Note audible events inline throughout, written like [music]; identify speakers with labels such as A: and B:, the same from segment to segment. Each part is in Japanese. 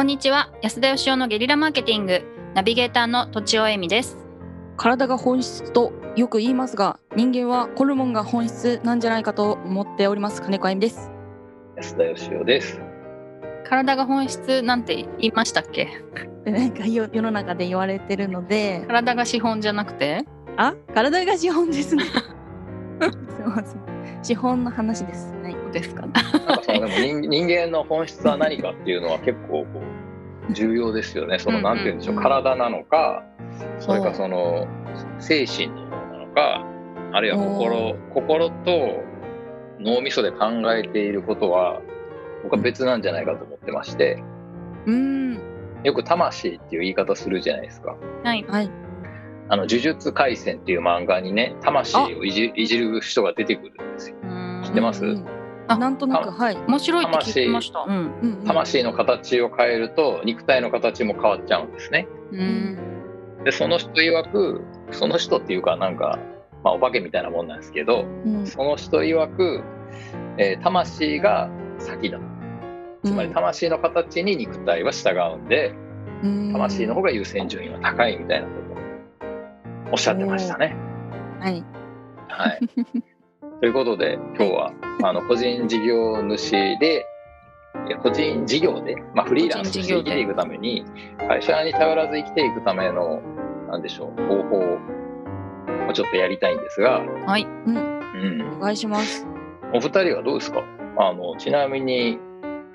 A: こんにちは。安田義雄のゲリラマーケティング。ナビゲーターのとちおえみです。
B: 体が本質とよく言いますが人間はホルモンが本質なんじゃないかと思っております。金子あゆみです。
C: 安田義雄です。
A: 体が本質なんて言いましたっけ？
B: なんか世世の中で言われてるので。
A: 体が資本じゃなくて？
B: あ？体が資本ですね。すいません資本の話ですはい
A: そうですか
C: なんかそのでも人人間の本質は何かっていうのは結構こう重要ですよね。その
A: うん
C: なんて言うんでしょう、
B: うん
C: 体なのか、それか
B: お
C: その精神のなのか、あるいは
B: お
C: 心心と脳みそで考えていることは僕は別なんじゃないかと思ってまして、
B: うーん。
C: よく魂っていう言い方するじゃないですか。
A: はい。
B: はい
C: あの呪術廻戦っていう漫画にね、魂をいじいじる人が出てくるんですよ。知ってます？
A: あ
B: なんとなく。はい。
A: 面白いって聞きました。うん。
B: うんうん。
C: 魂の形を変えると肉体の形も変わっちゃうんですね。
A: うん。
C: でその人曰くその人っていうかなんか、まあ、お化けみたいなもんなんですけど
B: うん。
C: その人曰く、えー魂が先だ。つまり魂の形に肉体は従うんで
B: うん。
C: 魂の方が優先順位は高いみたいなこおっしゃってましたね。
B: はい。
C: はい、ということで [laughs] 今日はあの個人事業主で個人事業で、まあ、フリーランスとして生きていくために会社に頼らず生きていくためのなんでしょう方法をちょっとやりたいんですが、
A: はい。
B: うん。
C: うん、
B: お願いします。
C: お二人はどうですか？あのちなみに、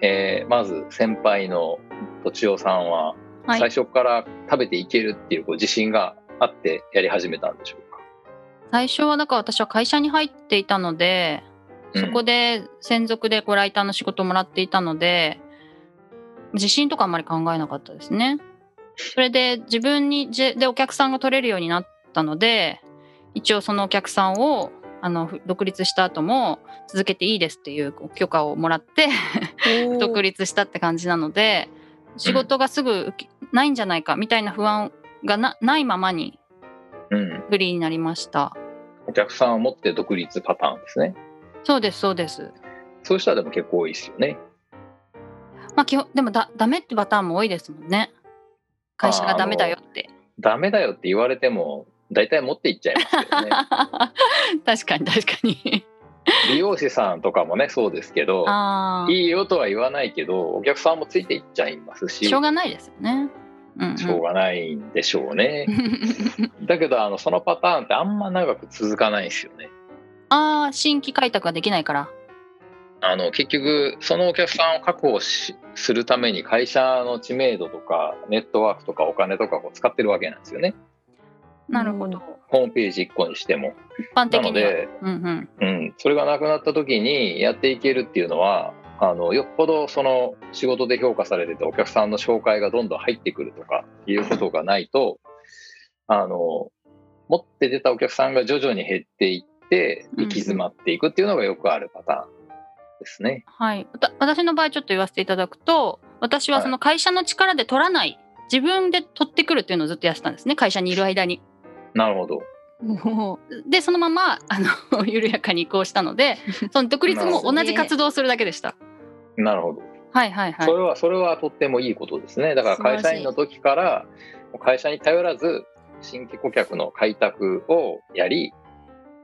C: えーまず先輩のとちおさんは
A: はい。
C: 最初から食べていけるっていうこう自信があってやり始めたんでしょうか、
A: 最初はだから私は会社に入っていたので
C: うん。
A: そこで専属でこうライターの仕事をもらっていたので自信とかあんまり考えなかったですね。それで自分にじでお客さんが取れるようになったので一応そのお客さんをあのふ独立した後も続けていいですっていう許可をもらって [laughs] 独立したって感じなので仕事がすぐないんじゃないかみたいな不安がなないままに
C: うん、
A: フリーになりました。
C: お客さんを持って独立パターンですね
A: そうですそうです。
C: そういう人はでも結構多いですよね。
A: まあ基本でもだダメってパターンも多いですもんね。会社がダメだよって。
C: ダメだよって言われても大体持っていっちゃいますけどね。[laughs]
A: 確かに確かに。
C: 美容師さんとかもねそうですけど。いいよとは言わないけどお客さんもついていっちゃいますし
A: しょうがないですよね。
C: しょうがないんでしょうね。[laughs] だけどあのそのパターンってあんま長く続かないんですよね。
A: ああ新規開拓ができないから。
C: あの結局そのお客さんを確保しするために会社の知名度とかネットワークとかお金とかを使ってるわけなんですよね。
A: なるほど。
C: ホームページ1個にしても。
A: 一般的には。
C: なので
A: うんうん。
C: うん、それがなくなった時にやっていけるっていうのはあのよっぽどその仕事で評価されててお客さんの紹介がどんどん入ってくるとかいうことがないと [laughs] あの持って出たお客さんが徐々に減っていって行き詰まっていくっていうのがよくあるパターンですね。
A: はい。わた私の場合ちょっと言わせていただくと、私はその会社の力で取らない。自分で取ってくるっていうのをずっとやってたんですね会社にいる間に。
C: なるほど。
B: も
A: でそのままあの [laughs] 緩やかに移行したのでその独立も同じ活動をするだけでした。
C: なるほど。
A: はいはいはい
C: そ。れはそれはとってもいいことですね。だから会社員の時から会社に頼らず新規顧客の開拓をやり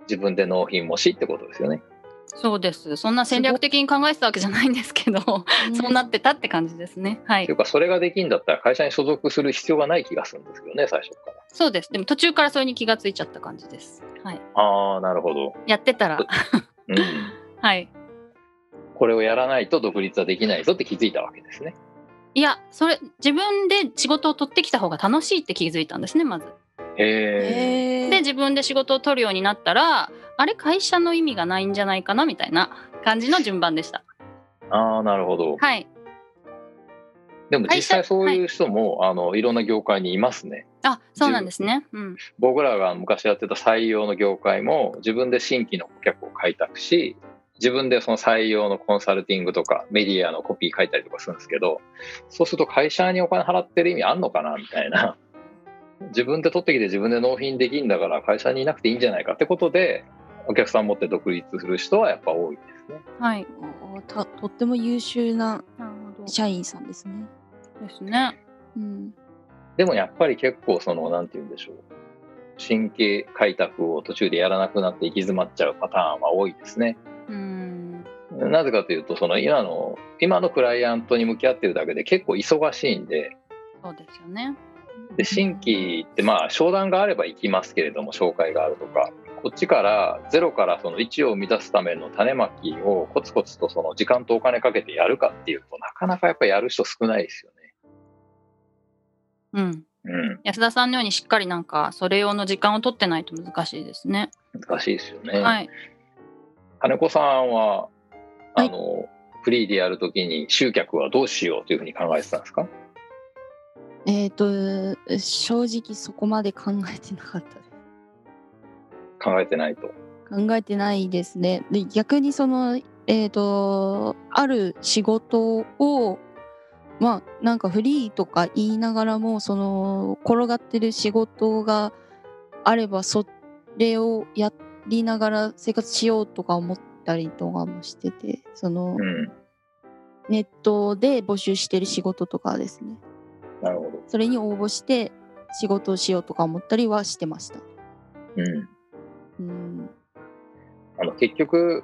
C: 自分で納品もしってことですよね。
A: そうです。そんな戦略的に考えてたわけじゃないんですけど、
B: う
A: そうなってたって感じですね。はい
C: という。かそれができんだったら会社に所属する必要がない気がするんですけどね最初から。
A: そうです。でも途中からそれに気がついちゃった感じです。はい。
C: ああなるほど。
A: やってたら、
C: うん、[laughs]
A: はい。
C: これをやらないと独立はできないぞって気づいたわけですね。
A: いや、それ自分で仕事を取ってきた方が楽しいって気づいたんですね、まず。
C: へ
A: で、自分で仕事を取るようになったら、あれ会社の意味がないんじゃないかなみたいな感じの順番でした。
C: ああなるほど。
A: はい。
C: でも実際そういう人も、い、あのいろんな業界にいますね。
A: あ、そうなんですね。うん。
C: 僕らが昔やってた採用の業界も自分で新規の顧客を開拓し自分でその採用のコンサルティングとかメディアのコピー書いたりとかするんですけどそうすると会社にお金払ってる意味あんのかなみたいな自分で取ってきて自分で納品できんだから会社にいなくていいんじゃないかってことでお客さん持って独立する人はやっぱ多いですね。
A: はい。
B: とっても優秀な。社員さんですね。
A: ですね。
B: うん
C: でもやっぱり結構その、なんて言うんでしょう。神経開拓を途中でやらなくなって行き詰まっちゃうパターンは多いですね。
A: うん。
C: なぜかというと、その今の、今のクライアントに向き合ってるだけで結構忙しいんで、
A: そうですよね。
C: で新規ってまあ商談があれば行きますけれども紹介があるとかこっちからゼロからその1を生み出すための種まきをコツコツとその時間とお金かけてやるかっていうとなかなかやっぱりやる人少ないですよ
A: うん。
C: ね。うん、
A: 安田さんのようにしっかりなんかそれ用の時間を取ってないと難しいですね。
C: 難しいですよね。
A: はい。
C: 金子さんは
B: はい
C: あの、フリーでやるときに集客はどうしようというふうに考えてたんですか？
B: えっ、と正直そこまで考えてなかったです。
C: 考えてないと。
B: 考えてないですね。で逆にそのえっ、とある仕事をまあなんかフリーとか言いながらもその転がってる仕事があればそれをやりながら生活しようとか思ったりとかもしててその
C: うん、
B: ネットで募集してる仕事とかですね
C: なるほど。
B: それに応募して仕事をしようとか思ったりはしてました。
C: うん
B: うん
C: あの結局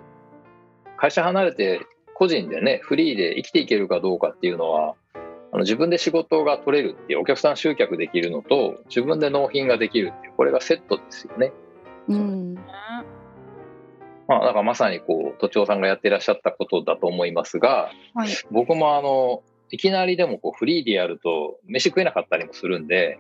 C: 会社離れて個人でねフリーで生きていけるかどうかっていうのはあの自分で仕事が取れるっていうお客さん集客できるのと自分で納品ができるっていうこれがセットですよね。
B: うん
C: まあ、だからまさにこう都庁さんがやっていらっしゃったことだと思いますが
A: はい。
C: 僕もあのいきなりでもこうフリーでやると飯食えなかったりもするんで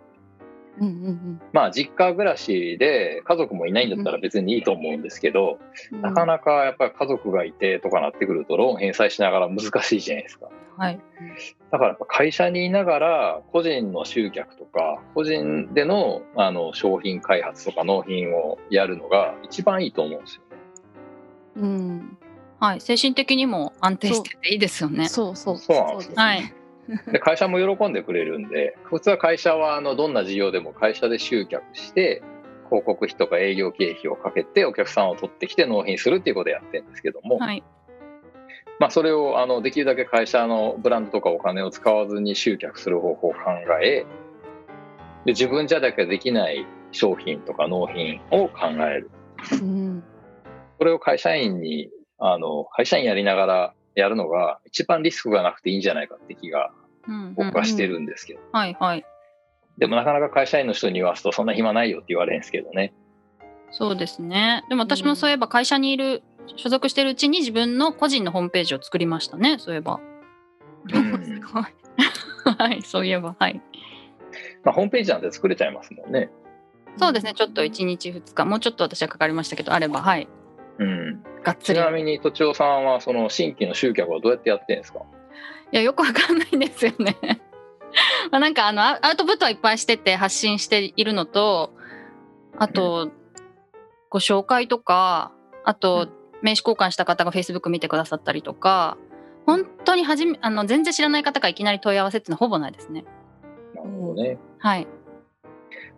B: うんうん
C: まあ実家暮らしで家族もいないんだったら別にいいと思うんですけど、
B: うん
C: なかなかやっぱり家族がいてとかなってくるとローン返済しながら難しいじゃないですか。
A: はい。
C: だからやっぱ会社にいながら個人の集客とか個人でのあの商品開発とか納品をやるのが一番いいと思うんですよね。
B: うん
A: はい。精神的にも安定してていいですよね。
B: そうそう
C: そうなんです
B: ね
A: はい。[laughs]
C: で会社も喜んでくれるんで普通は会社はあのどんな事業でも会社で集客して広告費とか営業経費をかけてお客さんを取ってきて納品するっていうことをやってるんですけども、
A: はい。
C: まあ、それをあのできるだけ会社のブランドとかお金を使わずに集客する方法を考えで自分じゃだけできない商品とか納品を考える
B: うん
C: それを会社員にあの会社員やりながらやるのが一番リスクがなくていいんじゃないかって気が
A: うん、うん
C: 僕はしてるんですけど、
A: はいはい。
C: でもなかなか会社員の人に言わすとそんな暇ないよって言われるんですけどね
A: そうですね。でも私もそういえば会社にいる、所属してるうちに自分の個人のホームページを作りましたね。そういえば。
C: うん [laughs]
B: すごい [laughs]
A: はい。そういえば。はい。
C: まあ、ホームページなんて作れちゃいますもんね
A: そうですね。ちょっと1日2日、もうちょっと私はかかりましたけど、あれば、はい。
C: うん
A: がっつり。
C: ちないみにとちおさんはその新規の集客はどうやってやってるんですか？
A: や、よくわかんないんですよね。[laughs] まあなんかあのアアウトプットはいっぱいしてて発信しているのとあと、ご紹介とかあと、名刺交換した方が Facebook 見てくださったりとか本当にはじめあの全然知らない方がいきなり問い合わせっていうのはほぼないですね。
C: なるほどね、
A: はい。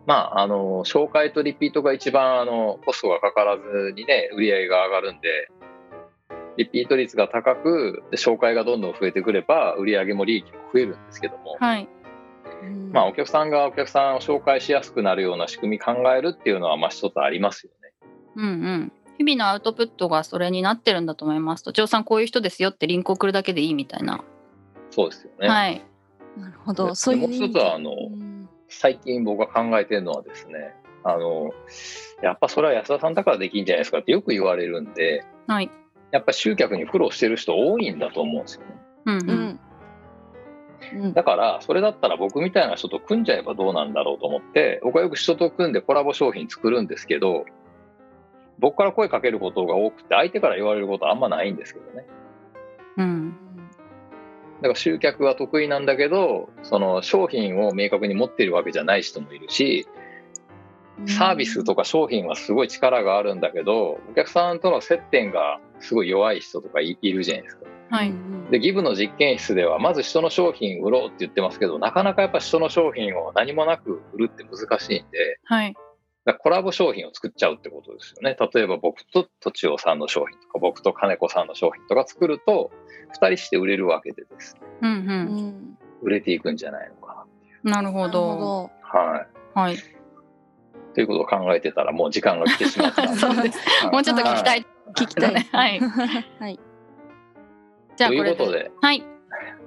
C: まあ、あの紹介とリピートが一番あのコストがかからずにね売り上げが上がるんでリピート率が高くで紹介がどんどん増えてくれば売り上げも利益も増えるんですけども、
A: はい。
B: うん
C: まあ、お客さんがお客さんを紹介しやすくなるような仕組み考えるっていうのはまあ一つありますよね。
A: うんうん。日々のアウトプットがそれになってるんだと思います。とちおさんこういう人ですよってリンク送るだけでいいみたいな。
C: そうですよね。
A: はい。
B: なるほど
C: で
B: そういう
C: もう一つはあの
B: うん
C: 最近僕が考えてるのはですねあのやっぱそれは安田さんだからできんじゃないですかってよく言われるんで
A: はい。
C: やっぱ集客に苦労してる人多いんだと思うんですよね。
A: うんう。
B: ん
C: だから、それだったら僕みたいな人と組んじゃえばどうなんだろうと思って、僕はよく人と組んでコラボ商品作るんですけど、僕から声かけることが多くて、相手から言われることはあんまないんですけどね。
A: うん。
C: だから集客は得意なんだけど、その商品を明確に持っているわけじゃない人もいるし、サービスとか商品はすごい力があるんだけど、お客さんとの接点がすごい弱い人とかいいるじゃないですか。
A: はい。
C: で、ギブの実験室では、まず人の商品売ろうって言ってますけど、なかなかやっぱ人の商品を何もなく売るって難しいんで、
A: はい。
C: だコラボ商品を作っちゃうってことですよね。例えば僕ととちおさんの商品とか、僕と金子さんの商品とか作ると、2人して売れるわけでです。
A: うんう。
B: うんん
C: 売れていくんじゃないのか
A: なるほ
B: なる
A: ど。
B: ほ
C: な。はい。
A: はい。
C: ということを考えてたらもう時間が来てしまったん [laughs]
A: そうです。
C: はい
A: もうちょっと聞きたい。
B: ど聞きたい
A: はい。
B: はい [laughs]
A: じゃあ
C: とい。うことで、
A: はい。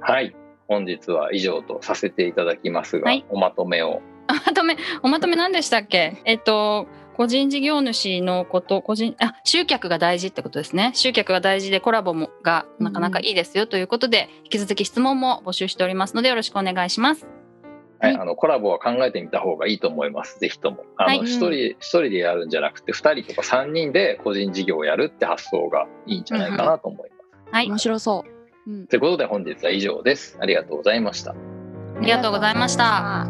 C: はい。本日は以上とさせていただきますが、
A: はい
C: おまとめを。
A: おまとめ、おまとめ何でしたっけ？えっと、個人事業主のこと、個人、あ、集客が大事ってことですね。集客が大事でコラボもがなかなかいいですよということで、引き続き質問も募集しておりますのでよろしくお願いします。
C: はい、
B: はい
C: あのコラボは考えてみた方がいいと思います。ぜひとも。あの
A: はい
C: 一、人一人でやるんじゃなくて、二人とか三人で個人事業をやるって発想がいいんじゃないかなと思います。
A: はい。
B: 面白そう。うん
C: ということで本日は以上です。ありがとうございました。
A: ありがとうございました。